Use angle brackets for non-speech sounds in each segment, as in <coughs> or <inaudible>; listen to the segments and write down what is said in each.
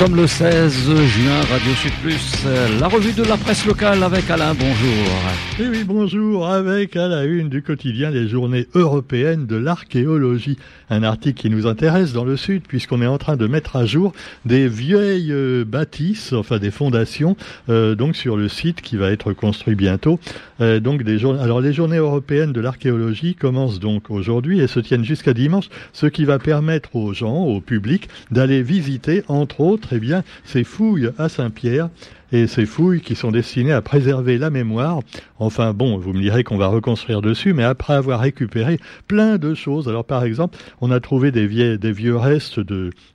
sommes le 16 juin, Radio Sud Plus, la revue de la presse locale avec Alain, bonjour. Et oui, bonjour, avec à la une du quotidien les journées européennes de l'archéologie. Un article qui nous intéresse dans le Sud, puisqu'on est en train de mettre à jour des vieilles euh, bâtisses, enfin des fondations, euh, donc sur le site qui va être construit bientôt. Euh, donc Alors les journées européennes de l'archéologie commencent donc aujourd'hui et se tiennent jusqu'à dimanche, ce qui va permettre aux gens, au public, d'aller visiter, entre autres, très bien. Ces fouilles à Saint-Pierre et ces fouilles qui sont destinées à préserver la mémoire. Enfin bon, vous me direz qu'on va reconstruire dessus, mais après avoir récupéré plein de choses. Alors par exemple, on a trouvé des, vieux, restes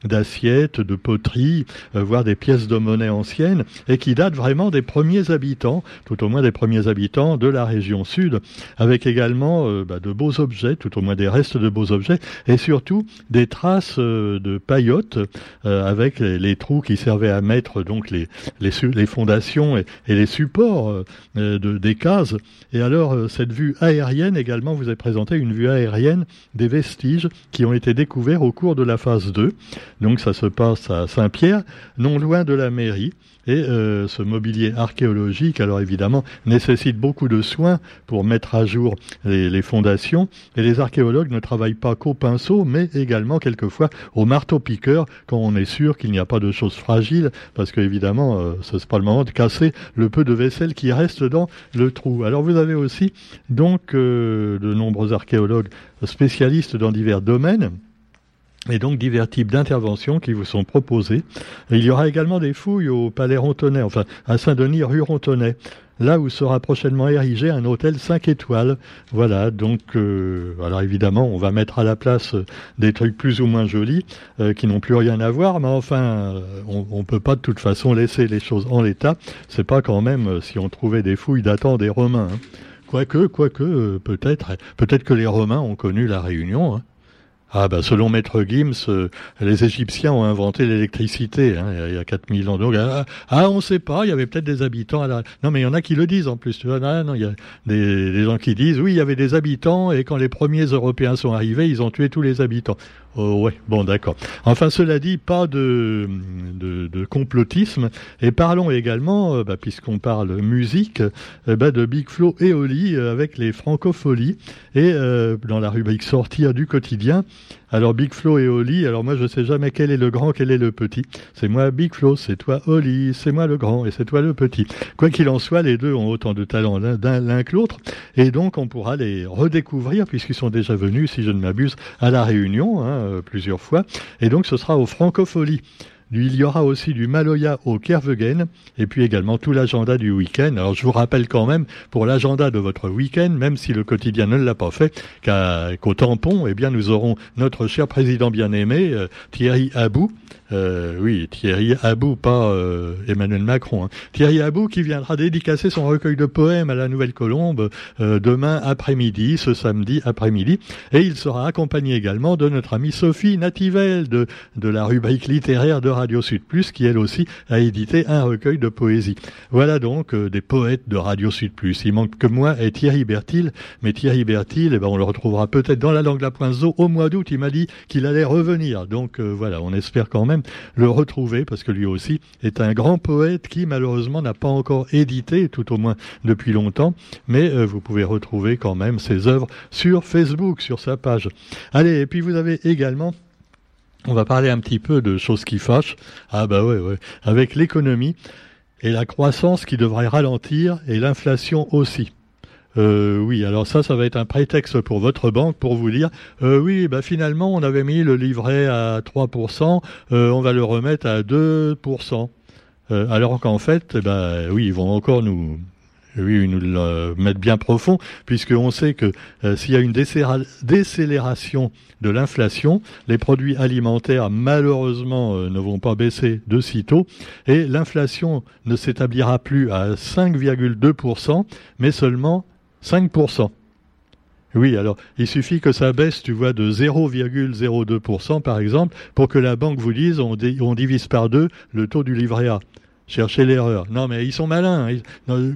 d'assiettes, de poteries, euh, voire des pièces de monnaie anciennes, et qui datent vraiment des premiers habitants, tout au moins des premiers habitants de la région sud, avec également euh, bah, de beaux objets, tout au moins des restes de beaux objets, et surtout des traces euh, de paillotes avec les, trous qui servaient à mettre donc les, les, les fondations et, les supports euh, de, des cases. Et alors, euh, cette vue aérienne également vous est présentée une vue aérienne des vestiges qui ont été découverts au cours de la phase 2. Donc ça se passe à Saint-Pierre, non loin de la mairie. Et euh, ce mobilier archéologique, alors évidemment, nécessite beaucoup de soins pour mettre à jour les, fondations. Et les archéologues ne travaillent pas qu'au pinceau, mais également quelquefois au marteau-piqueur, quand on est sûr qu'il n'y a pas de choses fragiles, parce qu'évidemment, euh, ce n'est moment de casser le peu de vaisselle qui reste dans le trou. Alors vous avez aussi donc euh, de nombreux archéologues spécialistes dans divers domaines et donc divers types d'interventions qui vous sont proposées. il y aura également des fouilles au Palais Rontonnet, enfin à Saint-Denis, rue Rontonnet, là où sera prochainement érigé un hôtel 5 étoiles. Voilà, donc euh, alors évidemment, on va mettre à la place euh, des trucs plus ou moins jolis euh, qui n'ont plus rien à voir, mais enfin, on, on peut pas de toute façon laisser les choses en l'état. C'est pas quand même si on trouvait des fouilles datant des Romains. Hein. Quoique, quoique, peut-être, peut-être que les Romains ont connu la Réunion. Hein. Ah ben selon Maître Gims, euh, les Égyptiens ont inventé l'électricité hein, il y a 4000 ans. Donc ah, ah on ne sait pas, il y avait peut-être des habitants à la... Non mais il y en a qui le disent en plus. Tu vois, non, il y a des, gens qui disent oui il y avait des habitants et quand les premiers Européens sont arrivés ils ont tué tous les habitants. Oh, ouais, bon, d'accord. Enfin, cela dit, pas de, de, complotisme. Et parlons également, euh, bah, puisqu'on parle musique, euh, bah, de Big Flo et Oli euh, avec les francopholies. Et dans la rubrique Sortir du quotidien, alors Big Flo et Oli, alors moi je sais jamais quel est le grand, quel est le petit. C'est moi Big Flo, c'est toi Oli, c'est moi le grand et c'est toi le petit. Quoi qu'il en soit, les deux ont autant de talent l'un que l'autre. Et donc on pourra les redécouvrir puisqu'ils sont déjà venus, si je ne m'abuse, à la Réunion hein, plusieurs fois. Et donc ce sera au Francofolie. Il y aura aussi du Maloya au Kervegen et puis également tout l'agenda du week-end. Alors je vous rappelle quand même pour l'agenda de votre week-end, même si le quotidien ne l'a pas fait, qu'au tampon, eh bien nous aurons notre cher président bien-aimé euh, Thierry Abou. Euh, oui, Thierry Abou, pas euh, Emmanuel Macron. Hein. Thierry Abou qui viendra dédicacer son recueil de poèmes à la Nouvelle Colombe demain après-midi, ce samedi après-midi. Et il sera accompagné également de notre amie Sophie Nativel de, de la rubrique littéraire de Radio Sud Plus, qui elle aussi a édité un recueil de poésie. Voilà donc euh, des poètes de Radio Sud Plus. Il manque que moi et Thierry Bertil, mais Thierry Bertil, eh ben, on le retrouvera peut-être dans la langue de la Poinzo au mois d'août. Il m'a dit qu'il allait revenir. Donc euh, voilà, on espère quand même le retrouver parce que lui aussi est un grand poète qui malheureusement n'a pas encore édité, tout au moins depuis longtemps, mais euh, vous pouvez retrouver quand même ses œuvres sur Facebook, sur sa page. Allez, et puis vous avez également on va parler un petit peu de choses qui fâchent. Ah bah. Avec l'économie et la croissance qui devrait ralentir et l'inflation aussi. Euh, oui, alors ça, ça va être un prétexte pour votre banque pour vous dire, euh, oui, bah finalement, on avait mis le livret à 3%, euh, on va le remettre à 2%. Euh, alors qu'en fait, bah, oui, ils vont encore nous, oui, nous le mettre bien profond, puisqu'on sait que euh, s'il y a une décélération de l'inflation, les produits alimentaires malheureusement euh, ne vont pas baisser de sitôt, et l'inflation ne s'établira plus à 5,2%, mais seulement 5%. Oui, alors il suffit que ça baisse, tu vois, de 0,02% par exemple, pour que la banque vous dise on, on divise par deux le taux du livret A. Cherchez l'erreur. Non, mais ils sont malins.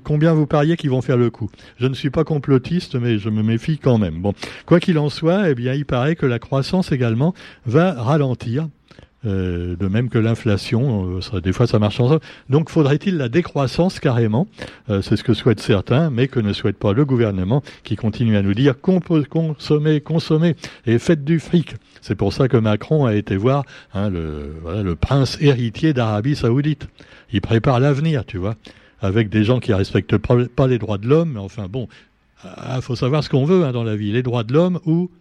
combien vous pariez qu'ils vont faire le coup? Je ne suis pas complotiste, mais je me méfie quand même. Bon, quoi qu'il en soit, eh bien, il paraît que la croissance également va ralentir Euh, de même que l'inflation, euh, des fois ça marche ensemble. Donc faudrait-il la décroissance carrément? Euh, C'est ce que souhaitent certains, mais que ne souhaite pas le gouvernement qui continue à nous dire consommer, consommer et faites du fric. C'est pour ça que Macron a été voir hein, le prince héritier d'Arabie saoudite. Il prépare l'avenir, tu vois, avec des gens qui respectent pas les droits de l'homme, mais enfin bon, il ah, faut savoir ce qu'on veut hein, dans la vie, les droits de l'homme ou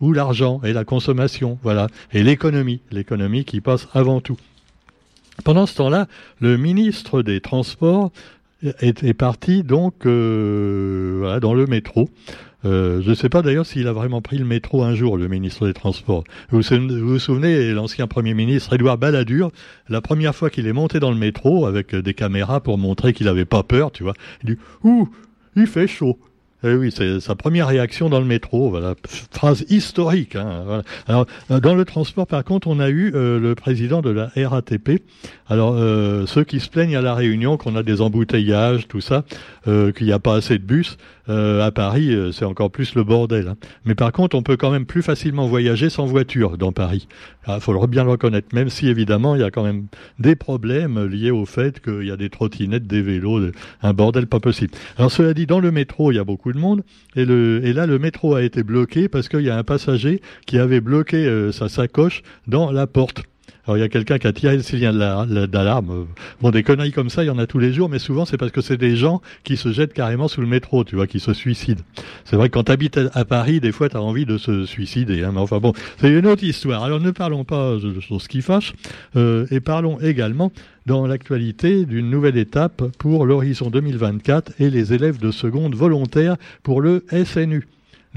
ou l'argent et la consommation, voilà, et l'économie, l'économie qui passe avant tout. Pendant ce temps-là, le ministre des Transports est, parti donc euh, dans le métro. Euh, je ne sais pas d'ailleurs s'il a vraiment pris le métro un jour, le ministre des Transports. Vous vous, souvenez, l'ancien Premier ministre Édouard Balladur, la première fois qu'il est monté dans le métro avec des caméras pour montrer qu'il n'avait pas peur, tu vois, il dit « Ouh, il fait chaud ». Eh oui, c'est sa première réaction dans le métro. Voilà, phrase historique. Hein, Alors, euh, dans le transport, par contre, on a eu euh, le président de la RATP. Alors, euh, ceux qui se plaignent à la Réunion qu'on a des embouteillages, tout ça, qu'il n'y a pas assez de bus. À Paris, c'est encore plus le bordel. Hein. Mais par contre, on peut quand même plus facilement voyager sans voiture dans Paris. Il ah, faut bien le reconnaître, même si évidemment il y a quand même des problèmes liés au fait qu'il y a des trottinettes, des vélos, un bordel pas possible. Alors cela dit, dans le métro, il y a beaucoup de monde, et, le, et là le métro a été bloqué parce qu'il y a un passager qui avait bloqué euh, sa sacoche dans la porte. Alors il y a quelqu'un qui a tiré le signal d'alarme. Bon, des conneries comme ça, il y en a tous les jours, mais souvent c'est parce que c'est des gens qui se jettent carrément sous le métro, tu vois, qui se suicident. C'est vrai que quand tu habites à Paris, des fois tu as envie de se suicider. Hein, mais enfin bon, c'est une autre histoire. Alors ne parlons pas de choses qui fâchent, euh, et parlons également dans l'actualité d'une nouvelle étape pour l'horizon 2024 et les élèves de seconde volontaires pour le SNU.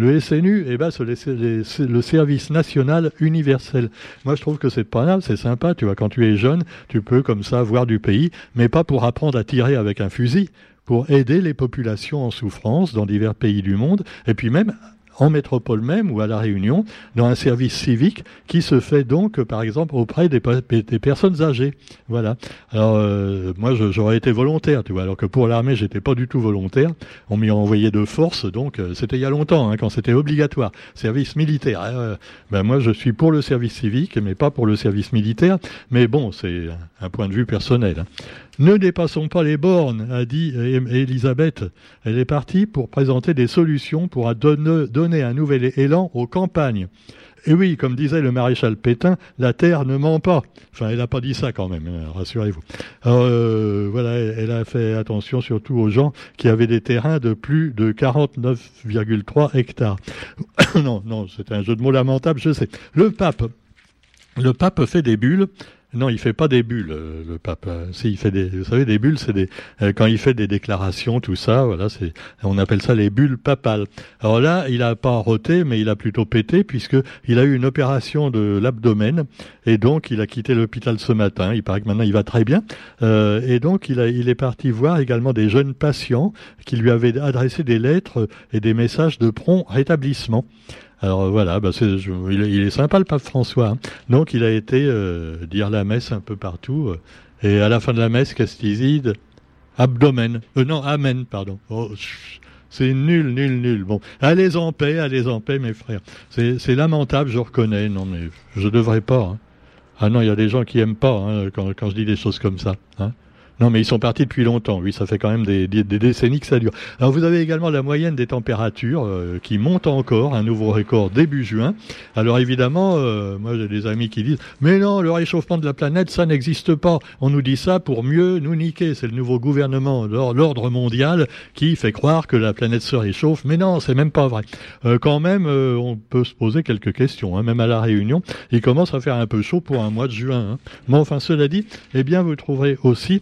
Le SNU, eh ben, le service national universel. Moi, je trouve que c'est pas mal, c'est sympa. Tu vois, quand tu es jeune, tu peux comme ça voir du pays, mais pas pour apprendre à tirer avec un fusil, pour aider les populations en souffrance dans divers pays du monde, et puis même en métropole même ou à La Réunion, dans un service civique qui se fait donc, par exemple, auprès des, personnes âgées. Voilà. Alors, euh, moi, j'aurais été volontaire, tu vois, alors que pour l'armée, j'étais pas du tout volontaire. On m'y a envoyé de force, donc euh, c'était il y a longtemps, hein, quand c'était obligatoire. Service militaire. Hein, ben moi, je suis pour le service civique, mais pas pour le service militaire. Mais bon, c'est un point de vue personnel. Hein. Ne dépassons pas les bornes, a dit Elisabeth. Elle est partie pour présenter des solutions pour donner un nouvel élan aux campagnes. Et oui, comme disait le maréchal Pétain, la terre ne ment pas. Enfin, elle n'a pas dit ça quand même, hein, rassurez-vous. Euh, voilà, elle a fait attention surtout aux gens qui avaient des terrains de plus de 49,3 hectares. <coughs> non, non, c'est un jeu de mots lamentable, je sais. Le pape, le pape fait des bulles non, il fait pas des bulles, euh, le pape. Euh, si, il fait des, vous savez, des bulles, c'est des, euh, quand il fait des déclarations, tout ça, voilà, c'est, on appelle ça les bulles papales. Alors là, il a pas roté, mais il a plutôt pété, puisque il a eu une opération de l'abdomen, et donc il a quitté l'hôpital ce matin. Il paraît que maintenant il va très bien, et donc il a, il est parti voir également des jeunes patients qui lui avaient adressé des lettres et des messages de prompt rétablissement. Alors euh, voilà, bah il, est sympa le pape François. Hein. Donc il a été euh, dire la messe un peu partout. Euh, et à la fin de la messe, qu'est-ce Abdomen. non, Amen, pardon. Oh, c'est nul, nul, nul. Bon, allez en paix, allez en paix, mes frères. C'est lamentable, je reconnais. Non, mais je devrais pas. Hein. Ah non, il y a des gens qui aiment pas hein, quand, quand je dis des choses comme ça. Hein. Non, mais ils sont partis depuis longtemps. Oui, ça fait quand même des, décennies que ça dure. Alors, vous avez également la moyenne des températures euh, qui monte encore, un nouveau record début juin. Alors, évidemment, euh, moi, j'ai des amis qui disent Mais non, le réchauffement de la planète, ça n'existe pas. On nous dit ça pour mieux nous niquer. C'est le nouveau gouvernement, l'ordre mondial, qui fait croire que la planète se réchauffe. Mais non, c'est même pas vrai. Euh, quand même, on peut se poser quelques questions. Hein. Même à la Réunion, il commence à faire un peu chaud pour un mois de juin. Hein. Mais enfin, cela dit, eh bien, vous trouverez aussi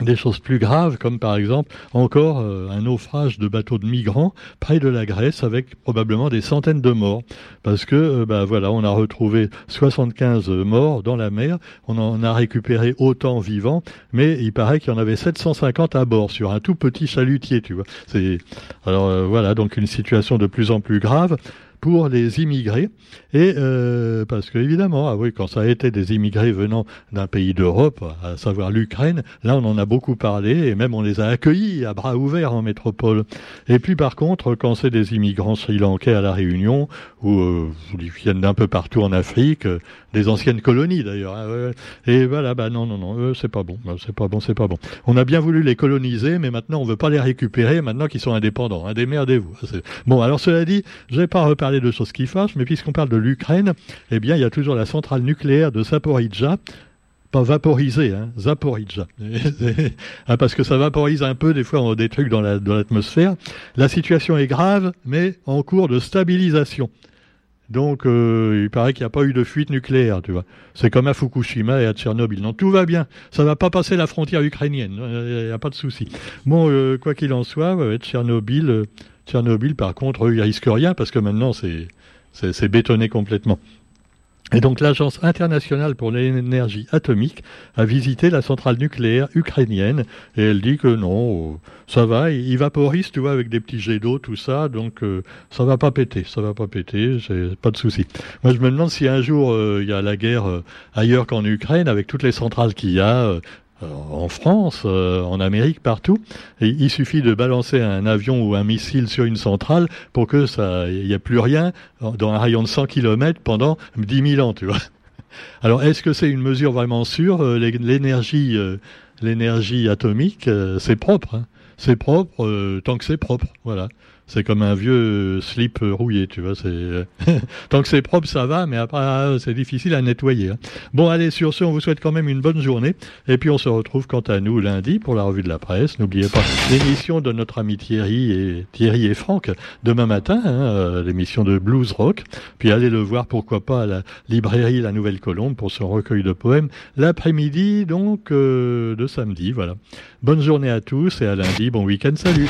des choses plus graves, comme par exemple encore euh, un naufrage de bateaux de migrants près de la Grèce avec probablement des centaines de morts. Parce que, euh, bah, voilà, on a retrouvé 75 morts dans la mer, on en a récupéré autant vivants, mais il paraît qu'il y en avait 750 à bord sur un tout petit chalutier, tu vois. C'est, alors euh, voilà, donc une situation de plus en plus grave. Pour les immigrés. Et euh, parce que évidemment, ah oui, quand ça a été des immigrés venant d'un pays d'Europe, à savoir l'Ukraine, là on en a beaucoup parlé et même on les a accueillis à bras ouverts en métropole. Et puis par contre, quand c'est des immigrants sri-lankais à la Réunion ou euh, ils viennent d'un peu partout en Afrique, euh, des anciennes colonies d'ailleurs. Hein, et voilà, bah non, non, non, c'est pas bon, bah, c'est pas bon, c'est pas bon. On a bien voulu les coloniser, mais maintenant on veut pas les récupérer, maintenant qu'ils sont indépendants. Hein, démerdez-vous. Bon, alors cela dit, je vais pas reparler de choses qui fâchent, mais puisqu'on parle de l'Ukraine, eh bien, il y a toujours la centrale nucléaire de Zaporizhzhia, pas vaporisée, hein, Zaporizhzhia. <laughs> Ah, parce que ça vaporise un peu, des fois, des trucs dans l'atmosphère. La situation est grave, mais en cours de stabilisation. Donc, euh, il paraît qu'il n'y a pas eu de fuite nucléaire, tu vois. C'est comme à Fukushima et à Tchernobyl. Non, tout va bien. Ça va pas passer la frontière ukrainienne. Il n'y a pas de souci. Bon, euh, quoi qu'il en soit, Tchernobyl, euh, Tchernobyl, par contre, eux, ils risquent rien parce que maintenant, c'est bétonné complètement. Et donc l'Agence internationale pour l'énergie atomique a visité la centrale nucléaire ukrainienne et elle dit que non, ça va, il vaporise, tu vois, avec des petits jets d'eau, tout ça, donc euh, ça va pas péter, ça va pas péter, pas de souci. Moi je me demande si un jour euh, il y a la guerre euh, ailleurs qu'en Ukraine, avec toutes les centrales qu'il y a, euh, en France, euh, en Amérique, partout. il suffit de balancer un avion ou un missile sur une centrale pour que ça, il n'y ait plus rien dans un rayon de 100 km pendant 10 000 ans, tu vois. Alors, est-ce que c'est une mesure vraiment sûre euh, L'énergie, l'énergie atomique, c'est propre. Hein. c'est propre tant que c'est propre, voilà. C'est comme un vieux slip rouillé, tu vois. C'est <laughs> tant que c'est propre, ça va, mais après ah, c'est difficile à nettoyer. Hein. Bon, allez, sur ce, on vous souhaite quand même une bonne journée, et puis on se retrouve quant à nous lundi pour la revue de la presse. N'oubliez pas l'émission de notre ami Thierry et Thierry et Franck demain matin, hein, euh, l'émission de Blues Rock. Puis allez le voir, pourquoi pas, à la librairie La Nouvelle Colombe pour son recueil de poèmes l'après-midi, donc euh, de samedi. Voilà. Bonne journée à tous et à lundi. Bon week-end. Salut.